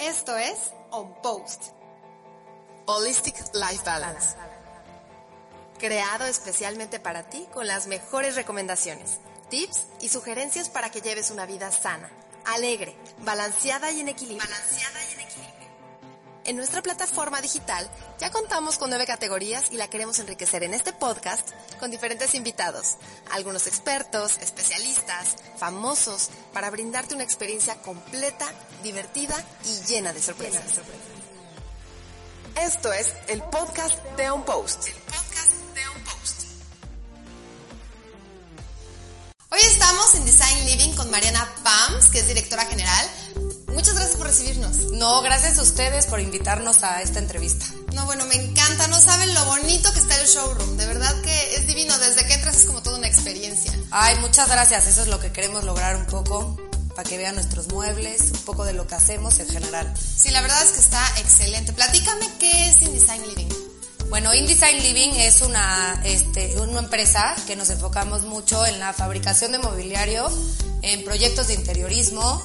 Esto es On Post, Holistic Life Balance. creado especialmente para ti con las mejores recomendaciones, tips y sugerencias para que lleves una vida sana, alegre, balanceada y en equilibrio. En nuestra plataforma digital ya contamos con nueve categorías y la queremos enriquecer en este podcast con diferentes invitados, algunos expertos, especialistas, famosos, para brindarte una experiencia completa, divertida y llena de sorpresas. Esto es el podcast de On Post. Hoy estamos en Design Living con Mariana Pams, que es directora general. Muchas gracias por recibirnos. No, gracias a ustedes por invitarnos a esta entrevista. No, bueno, me encanta, no saben lo bonito que está el showroom, de verdad que es divino, desde que entras es como toda una experiencia. Ay, muchas gracias, eso es lo que queremos lograr un poco, para que vean nuestros muebles, un poco de lo que hacemos en general. Sí, la verdad es que está excelente. Platícame qué es InDesign Living. Bueno, InDesign Living es una, este, una empresa que nos enfocamos mucho en la fabricación de mobiliario, en proyectos de interiorismo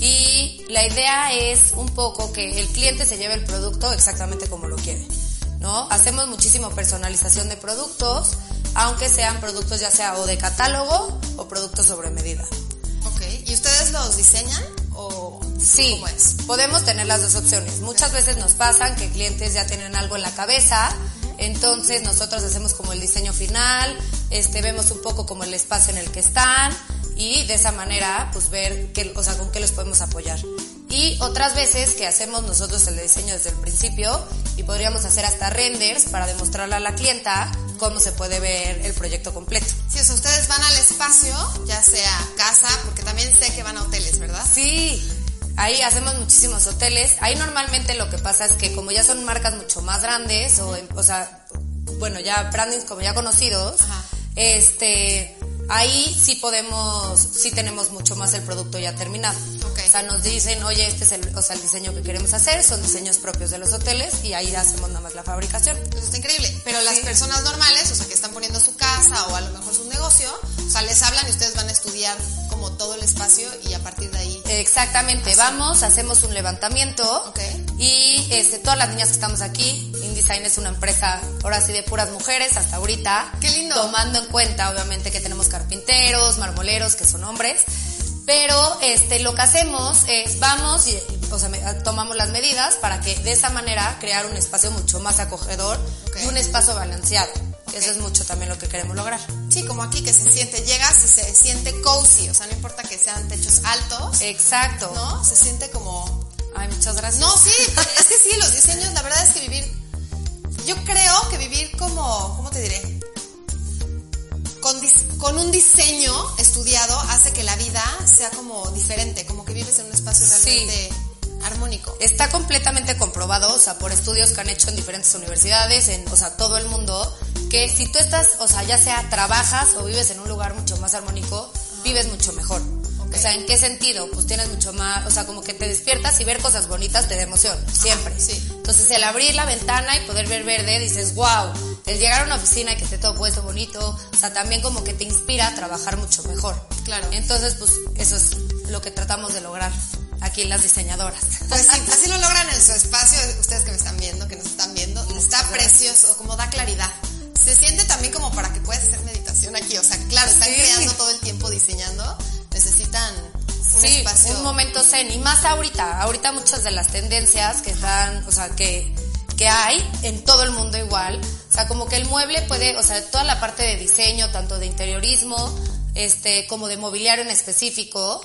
y la idea es un poco que el cliente se lleve el producto exactamente como lo quiere, ¿no? Hacemos muchísimo personalización de productos, aunque sean productos ya sea o de catálogo o productos sobre medida. Ok, ¿y ustedes los diseñan o Sí, cómo es? podemos tener las dos opciones. Muchas veces nos pasan que clientes ya tienen algo en la cabeza, entonces nosotros hacemos como el diseño final, este, vemos un poco como el espacio en el que están y de esa manera pues ver qué, o sea, con qué los podemos apoyar. Y otras veces que hacemos nosotros el diseño desde el principio y podríamos hacer hasta renders para demostrarle a la clienta cómo se puede ver el proyecto completo. Sí, o sea, ustedes van al espacio, ya sea casa, porque también sé que van a hoteles, ¿verdad? Sí, ahí hacemos muchísimos hoteles. Ahí normalmente lo que pasa es que como ya son marcas mucho más grandes, o, o sea, bueno, ya brandings como ya conocidos, Ajá. este, ahí sí podemos, sí tenemos mucho más el producto ya terminado. Ok. O sea, nos dicen, oye, este es el, o sea, el diseño que queremos hacer, son diseños propios de los hoteles y ahí hacemos nada más la fabricación. Eso está increíble. Pero las personas normales, o sea, que están poniendo su casa o a lo mejor su negocio, o sea, les hablan y ustedes van a estudiar como todo el espacio y a partir de ahí. Exactamente, vamos, hacemos un levantamiento y este, todas las niñas que estamos aquí, InDesign es una empresa ahora sí de puras mujeres hasta ahorita. ¡Qué lindo! Tomando en cuenta obviamente que tenemos carpinteros, marmoleros que son hombres, pero este, lo que hacemos es vamos y o sea, tomamos las medidas para que de esa manera crear un espacio mucho más acogedor Ok. y un espacio balanceado. Ok. Eso es mucho también lo que queremos lograr. Sí, como aquí que se siente, llegas y se siente cozy, o sea, no importa que sean techos altos, Exacto. ¿no? Se siente como... Ay, muchas gracias. No, sí, es que sí, los diseños, la verdad es que vivir... Yo creo que vivir como, ¿cómo te diré? Con, dis- con un diseño estudiado hace que la vida sea como diferente, como que vives en un espacio Sí. realmente armónico. Está completamente comprobado, o sea, por estudios que han hecho en diferentes universidades, en, o sea, todo el mundo, que si tú estás, o sea, ya sea trabajas o vives en un lugar mucho más armónico, vives mucho mejor. Ok. O sea, ¿en qué sentido? Pues tienes mucho más, o sea, como que te despiertas y ver cosas bonitas te da emoción, siempre. sí. Entonces, el abrir la ventana y poder ver verde, dices, wow, el llegar a una oficina y que esté todo puesto bonito, o sea, también como que te inspira a trabajar mucho mejor. Claro. Entonces, pues, eso es lo que tratamos de lograr aquí las diseñadoras. Pues sí, así lo logran en su espacio, ustedes que me están viendo, que nos están viendo, está precioso, como da claridad. Se siente también como para que puedas hacer meditación aquí, o sea, claro, están Sí. creando todo el tiempo diseñando, necesitan un sí, espacio. un momento zen. Y más ahorita, ahorita muchas de las tendencias que están, o sea, que, que hay en todo el mundo igual. O sea, como que el mueble puede, o sea, toda la parte de diseño, tanto de interiorismo, este, como de mobiliario en específico,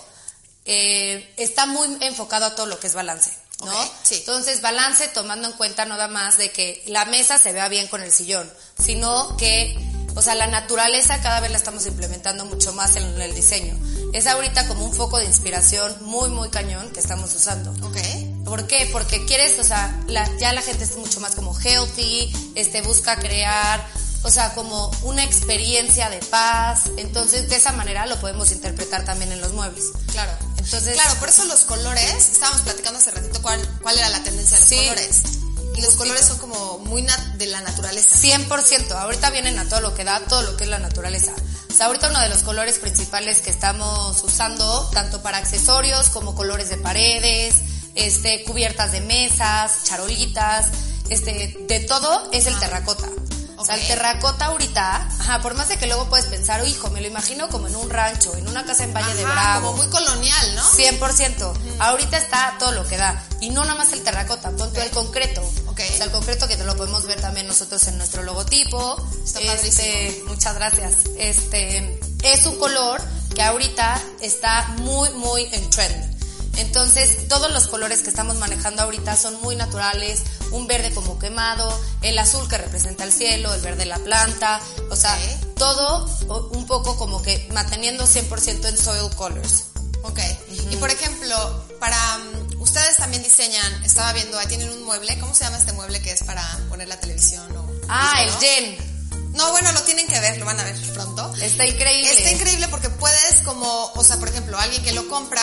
eh, está muy enfocado a todo lo que es balance. ¿no? Ok, sí. Entonces, balance tomando en cuenta nada más de que la mesa se vea bien con el sillón, sino que, o sea, la naturaleza cada vez la estamos implementando mucho más en el diseño. Es ahorita como un foco de inspiración muy, muy cañón que estamos usando. Ok. ¿Por qué? Porque quieres, o sea, la- ya la gente es mucho más como healthy, este, busca crear, o sea, como una experiencia de paz. Entonces, de esa manera lo podemos interpretar también en los muebles. Claro. Entonces, Claro, por eso los colores, estábamos platicando hace ratito cuál, cuál era la tendencia de los Sí. colores. Y los colores son como muy de la naturaleza. 100%. Ahorita vienen a todo lo que da, todo lo que es la naturaleza. Sea, ahorita uno de los colores principales que estamos usando, tanto para accesorios como colores de paredes, este, cubiertas de mesas, charolitas, este, de todo es el terracota. O sea, el terracota ahorita, ajá, por más de que luego puedes pensar, "Oh, hijo, me lo imagino como en un rancho, en una casa en Valle de Bravo. como muy colonial, ¿no? 100%. Ahorita está todo lo que da. Y no nada más el terracota, pon tú el concreto. Ok. O sea, el concreto que te lo podemos ver también nosotros en nuestro logotipo. Está Este. Muchas gracias. Este, es un color que ahorita está muy, muy en trend. Entonces, todos los colores que estamos manejando ahorita son muy naturales, un verde como quemado, el azul que representa el cielo, el verde la planta, o sea, Ok. todo un poco como que manteniendo 100% en soil colors. Ok. Y por ejemplo, para mm, ustedes también diseñan, estaba viendo, ahí tienen un mueble, ¿cómo se llama este mueble que es para poner la televisión o Ah, ¿no? el Jen. No, bueno, lo tienen que ver, lo van a ver pronto. Está increíble. Está increíble porque puedes como, o sea, por ejemplo, alguien que lo compra,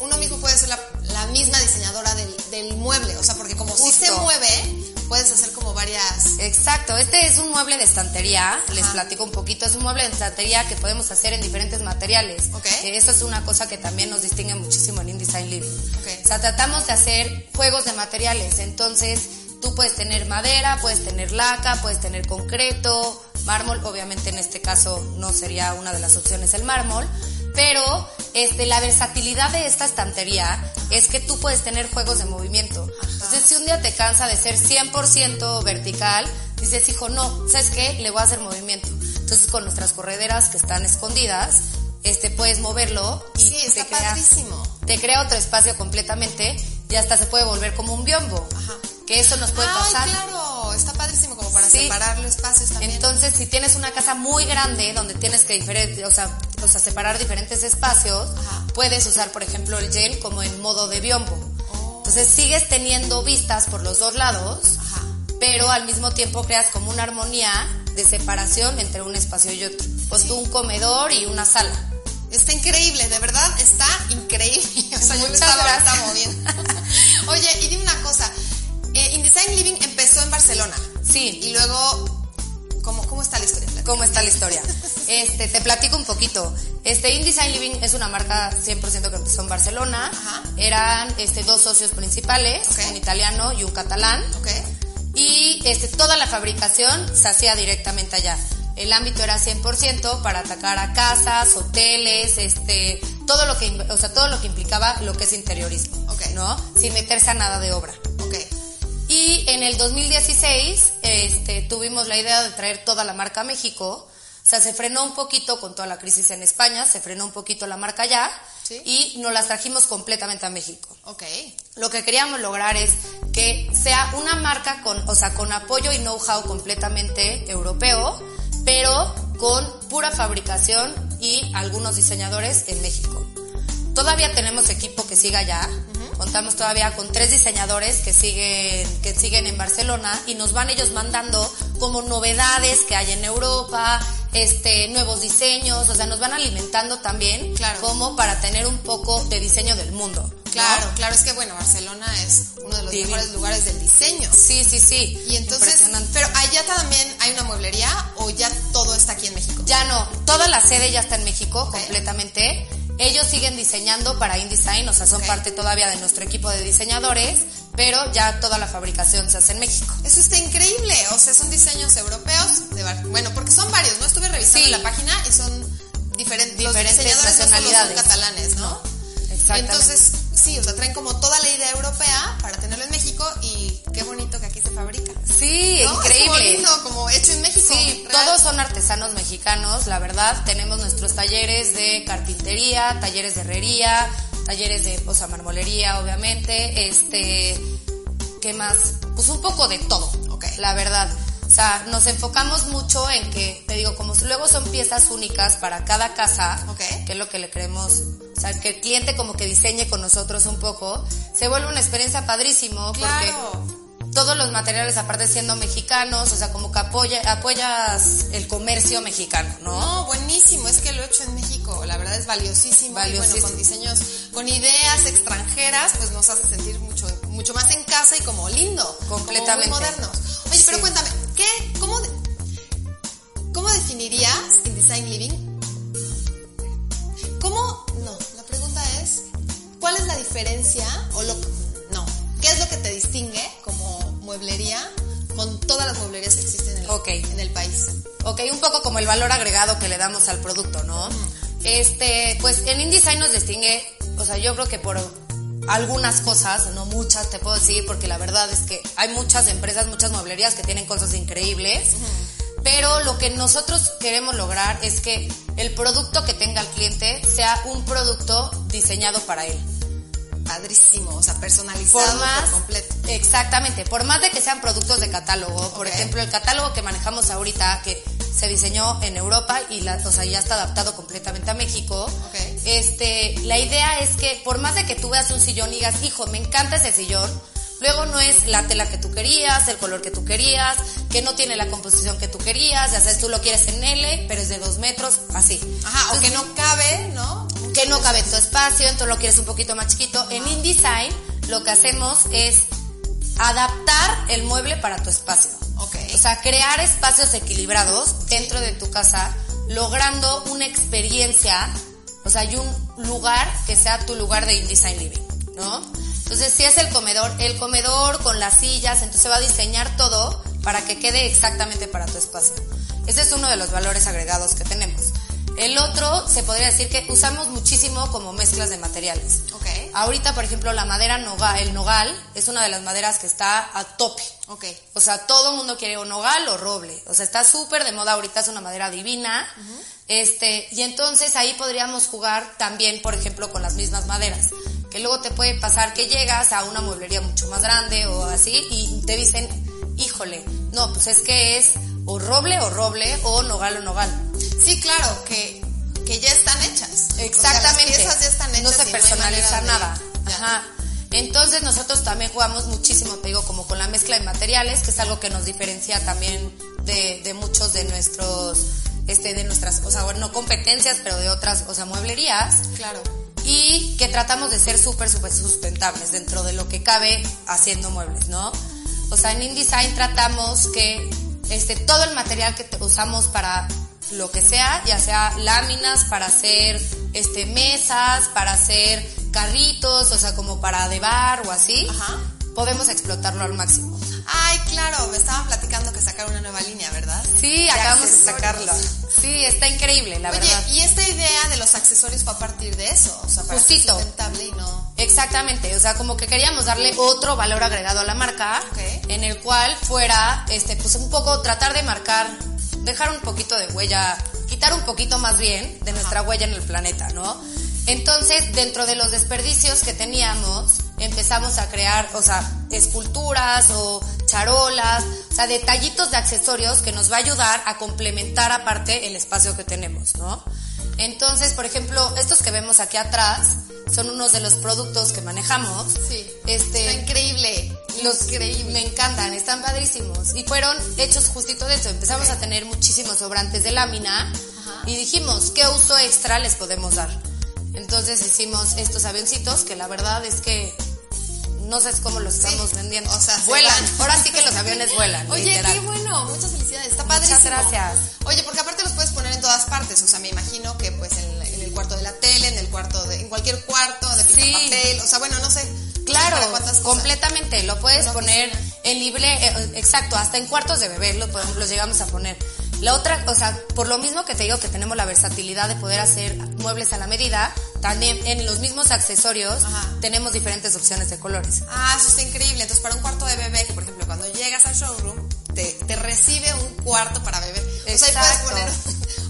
uno mismo puede ser la, la misma diseñadora del, del mueble, o sea, porque como si se mueve, puedes hacer como varias... Exacto, este es un mueble de estantería, les platico un poquito, es un mueble de estantería que podemos hacer en diferentes materiales. Ok. Eh, Eso es una cosa que también nos distingue muchísimo en InDesign Living. Ok. O sea, tratamos de hacer juegos de materiales, entonces tú puedes tener madera, puedes tener laca, puedes tener concreto, mármol, obviamente en este caso no sería una de las opciones el mármol, pero este, la versatilidad de esta estantería es que tú puedes tener juegos de movimiento. Entonces, si un día te cansa de ser 100% vertical, dices, hijo, no, ¿sabes qué? Le voy a hacer movimiento. Entonces, con nuestras correderas que están escondidas, este, puedes moverlo y Sí, está te crea, padrísimo. te crea otro espacio completamente y hasta se puede volver como un biombo. Ajá. Que eso nos puede Ay, pasar. claro, está padrísimo como para Sí. separar los espacios también. Entonces, si tienes una casa muy grande donde tienes que diferente, o sea, o sea, separar diferentes espacios, Ajá. puedes usar, por ejemplo, el gel como en modo de biombo. Entonces, sigues teniendo vistas por los dos lados, Ajá. pero al mismo tiempo creas como una armonía de separación entre un espacio y otro. Pues tú un comedor y una sala. Está increíble, de verdad está increíble. O sea, yo me estaba ahorita gracias. moviendo. Oye, y dime una cosa. Eh, InDesign Living empezó en Barcelona. Sí. Y luego, ¿cómo, cómo está la historia? ¿Cómo está la historia? Este, te platico un poquito. Este, InDesign Living es una marca 100% que empezó en Barcelona. Ajá. Eran este, dos socios principales, un italiano y un catalán. ¿Ok? Y este, toda la fabricación se hacía directamente allá. El ámbito era 100% para atacar a casas, hoteles, este, todo lo que, o sea, todo lo que implicaba lo que es interiorismo, Ok. ¿no? Sin meterse a nada de obra. Y en el 2016 este, tuvimos la idea de traer toda la marca a México. O sea, se frenó un poquito con toda la crisis en España, se frenó un poquito la marca allá Sí. y nos las trajimos completamente a México. Ok. Lo que queríamos lograr es que sea una marca con, o sea, con apoyo y know-how completamente europeo, pero con pura fabricación y algunos diseñadores en México. Todavía tenemos equipo que sigue allá. Contamos todavía con tres diseñadores que siguen, que siguen en Barcelona y nos van ellos mandando como novedades que hay en Europa, este, nuevos diseños, o sea, nos van alimentando también Claro. como para tener un poco de diseño del mundo. ¿no? Claro, claro, es que bueno, Barcelona es uno de los Divino. mejores lugares del diseño. Sí, sí, sí. Y entonces, pero allá también hay una mueblería o ya todo está aquí en México. Ya no, toda la sede ya está en México completamente. Ellos siguen diseñando para InDesign, o sea, son parte todavía de nuestro equipo de diseñadores, pero ya toda la fabricación se hace en México. Eso está increíble, o sea, son diseños europeos, de Bar- bueno, porque son varios, ¿no? Estuve revisando Sí. la página y son diferentes, los Diferentes diseñadores no solo nacionalidades. son catalanes, ¿no? Exactamente. Entonces, sí, o sea, traen como toda la idea europea para tenerlo en México son artesanos mexicanos, la verdad. Tenemos nuestros talleres de carpintería, talleres de herrería, talleres de, o sea, marmolería, obviamente. Este, ¿qué más? Pues un poco de todo, Ok. la verdad. O sea, nos enfocamos mucho en que, te digo, como luego son piezas únicas para cada casa, Ok. que es lo que le queremos, o sea, que el cliente como que diseñe con nosotros un poco, se vuelve una experiencia padrísimo Claro. porque todos los materiales, aparte siendo mexicanos, o sea, como que apoya, apoyas el comercio mexicano, ¿no? No, buenísimo, es que lo he hecho en México, la verdad es valiosísimo, Valiosísimo. y bueno, con diseños, con ideas extranjeras, pues nos hace sentir mucho, mucho más en casa y como lindo, Completamente. como muy modernos. Oye, pero cuéntame, ¿qué, cómo, cómo definirías InDesign Living? ¿Cómo, no, la pregunta es, ¿cuál es la diferencia o lo, no, qué es lo que te distingue mueblería con todas las mueblerías que existen en el, Ok. en el país? Ok, un poco como el valor agregado que le damos al producto, ¿no? Este, pues en InDesign nos distingue, o sea, yo creo que por algunas cosas, no muchas te puedo decir, porque la verdad es que hay muchas empresas, muchas mueblerías que tienen cosas increíbles, pero lo que nosotros queremos lograr es que el producto que tenga el cliente sea un producto diseñado para él. Padrísimo, o sea, personalizado por más completo. exactamente por más de que sean productos de catálogo por ejemplo el catálogo que manejamos ahorita que se diseñó en Europa y la, o sea, ya está adaptado completamente a México Ok. este la idea es que por más de que tú veas un sillón y digas hijo me encanta ese sillón luego no es la tela que tú querías el color que tú querías que no tiene la composición que tú querías ya sabes tú lo quieres en L pero es de dos metros así Ajá, o que no cabe, ¿no? Que no cabe en tu espacio, entonces lo quieres un poquito más chiquito. En InDesign lo que hacemos es adaptar el mueble para tu espacio. Ok. O sea, crear espacios equilibrados dentro de tu casa, logrando una experiencia, o sea, y un lugar que sea tu lugar de InDesign Living, ¿no? Entonces, si es el comedor, el comedor con las sillas, entonces se va a diseñar todo para que quede exactamente para tu espacio. Ese es uno de los valores agregados que tenemos. El otro, se podría decir que usamos muchísimo como mezclas de materiales. Ok. Ahorita, por ejemplo, la madera nogal, el nogal es una de las maderas que está a tope. Ok. O sea, todo el mundo quiere o nogal o roble. O sea, está súper de moda ahorita, es una madera divina. Este, y entonces ahí podríamos jugar también, por ejemplo, con las mismas maderas. Que luego te puede pasar que llegas a una mueblería mucho más grande o así y te dicen, híjole, no, pues es que es o roble o roble o nogal o nogal. Sí, claro, que, que ya están hechas. Exactamente. O sea, las piezas ya están hechas. No se personaliza nada. Ajá. Entonces nosotros también jugamos muchísimo, te digo, como con la mezcla de materiales, que es algo que nos diferencia también de, de muchos de nuestros, este, de nuestras, o sea, bueno, no competencias, pero de otras, o sea, mueblerías. Claro. Y que tratamos de ser súper, súper sustentables dentro de lo que cabe haciendo muebles, ¿no? O sea, en InDesign tratamos que este, todo el material que usamos para lo que sea, ya sea láminas para hacer este, mesas, para hacer carritos, o sea, como para de bar o así, Ajá. podemos explotarlo al máximo. Ay, claro, me estaban platicando que sacaron una nueva línea, ¿verdad? Sí, De acabamos de sacarlo. Sí, está increíble, la Oye, verdad. y esta idea de los accesorios fue a partir de eso, o sea, para ser Justito. sustentable y no... Exactamente, o sea, como que queríamos darle otro valor agregado a la marca, en el cual fuera, este, pues un poco tratar de marcar, dejar un poquito de huella, quitar un poquito más bien de nuestra huella en el planeta, ¿no? Entonces, dentro de los desperdicios que teníamos, empezamos a crear, o sea, esculturas o charolas, o sea, detallitos de accesorios que nos va a ayudar a complementar aparte el espacio que tenemos, ¿no? Entonces, por ejemplo, estos que vemos aquí atrás son unos de los productos que manejamos. Sí. Este, Está increíble. Los increíble. me encantan, están padrísimos. Y fueron hechos justito de eso. Empezamos a tener muchísimos sobrantes de lámina y dijimos, ¿qué uso extra les podemos dar? Entonces hicimos estos avioncitos que la verdad es que no sé cómo los estamos vendiendo. o sea, se vuelan. Ahora sí que los aviones vuelan. Oye, literal. qué bueno, muchas felicidades, está Muchas padrísimo. gracias. Oye, porque aparte los puedes poner en todas partes, o sea, me imagino que pues en, en el cuarto de la tele, en el cuarto de, en cualquier cuarto de Sí. papel, o sea, bueno, no sé. Claro, completamente. Lo puedes poner en libre, eh, exacto, hasta en cuartos de bebé lo los llegamos a poner. La otra, o sea, por lo mismo que te digo que tenemos la versatilidad de poder hacer muebles a la medida, también en los mismos accesorios Ajá. tenemos diferentes opciones de colores. Ah, eso está increíble. Entonces, para un cuarto de bebé, que por ejemplo, cuando llegas al showroom, te, te recibe un cuarto para bebé. O sea, ahí puedes Exacto. poner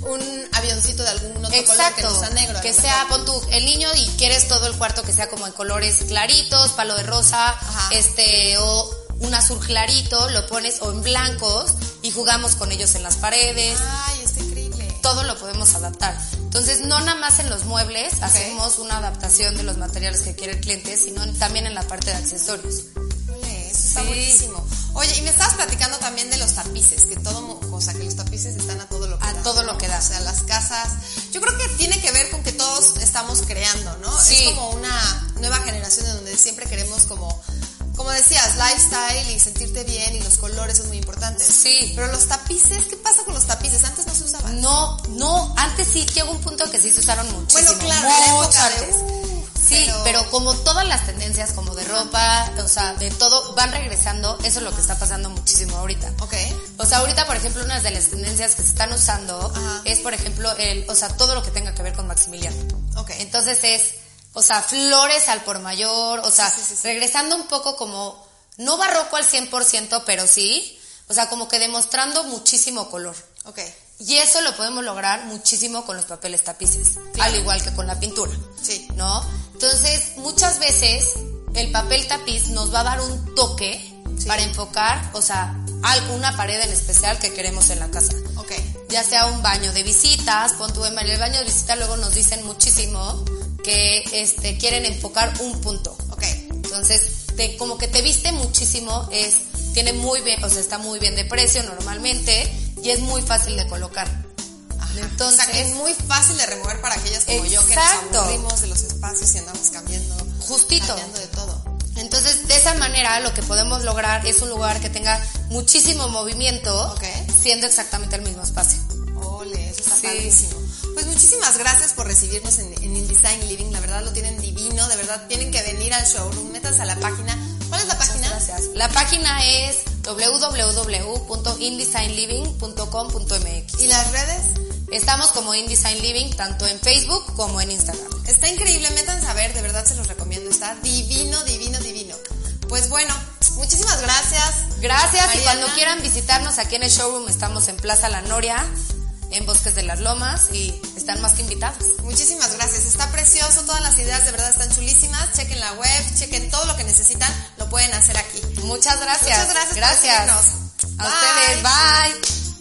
un avioncito de algún otro color que Exacto, no sea negro. que sea, pon tú el niño y quieres todo el cuarto que sea como en colores claritos, palo de rosa, Ajá. este, o un azul clarito, lo pones, o en blancos, y jugamos con ellos en las paredes. Ay, está increíble. Todo lo podemos adaptar. Entonces, no nada más en los muebles hacemos una adaptación de los materiales que quiere el cliente, sino también en la parte de accesorios. Ole, Eso está Sí. buenísimo. Oye, y me estabas platicando también de los tapices, que todo, o sea, que los tapices están a todo lo que A da. todo lo que da. O sea, las casas. Yo creo que tiene que ver con que todos estamos creando, ¿no? Sí. Es como una nueva generación en donde siempre queremos como, como decías, lifestyle y sentirte bien y los colores son muy importantes. Sí. Pero los tapices, ¿qué pasa con los tapices? Antes no se usaban. No, no, antes sí llegó un punto que sí se usaron muchísimo. Bueno, claro, en la mucho época de, uh, Sí, pero- pero... como todas las tendencias, como de ropa, o sea, de todo, van regresando, eso es lo que está pasando muchísimo ahorita. Ok. O sea, ahorita, por ejemplo, una de las tendencias que se están usando Ajá. es, por ejemplo, el, o sea, todo lo que tenga que ver con Maximiliano. Ok. Entonces es, o sea, flores al por mayor, o sea, Sí, sí, sí, sí. regresando un poco como, no barroco al 100%, pero sí, o sea, como que demostrando muchísimo color. Ok. Y eso lo podemos lograr muchísimo con los papeles tapices, Claro. al igual que con la pintura. Sí. ¿No? Entonces, muchas veces el papel tapiz nos va a dar un toque Sí. para enfocar, o sea, alguna pared en especial que queremos en la casa. Ok. Ya sea un baño de visitas, pon tu en el baño de visitas luego nos dicen muchísimo que este quieren enfocar un punto. Ok. Entonces, te, como que te viste muchísimo, es, tiene muy bien, o sea, está muy bien de precio normalmente y es muy fácil de colocar. Entonces, o sea, que es muy fácil de remover para aquellas como yo que Exacto. nos aburrimos de los espacios y andamos cambiando. Justito. Cambiando de todo. entonces de esa manera lo que podemos lograr es un lugar que tenga muchísimo movimiento, Ok. siendo exactamente el mismo espacio. Ole, eso está Sí. padrísimo. Pues muchísimas gracias por recibirnos en, en InDesign Living. La verdad lo tienen divino. De verdad tienen que venir al showroom. Métanse a la página. ¿Cuál es la página? Gracias. La página es www.indesignliving.com.mx. ¿Y las redes? Estamos como InDesign Living tanto en Facebook como en Instagram. Está increíble. Métanse a ver. De verdad se los recomiendo. Está divino, divino, divino. Pues bueno, muchísimas gracias. Gracias y cuando quieran visitarnos aquí en el showroom estamos en Plaza La Noria, en Bosques de las Lomas y están más que invitados. Muchísimas gracias. Está precioso. Todas las ideas de verdad están chulísimas. Chequen la web, chequen todo lo que necesitan. Lo pueden hacer aquí. Muchas gracias. Muchas gracias por Gracias. recibirnos. A ustedes. Bye.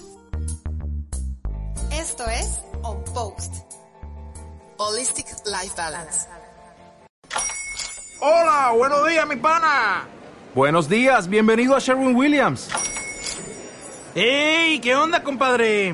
Esto es On Post. Holistic Life Balance. Hola, buenos días, mi pana. Buenos días, bienvenido a Sherwin Williams. ¡Ey! ¿Qué onda, compadre?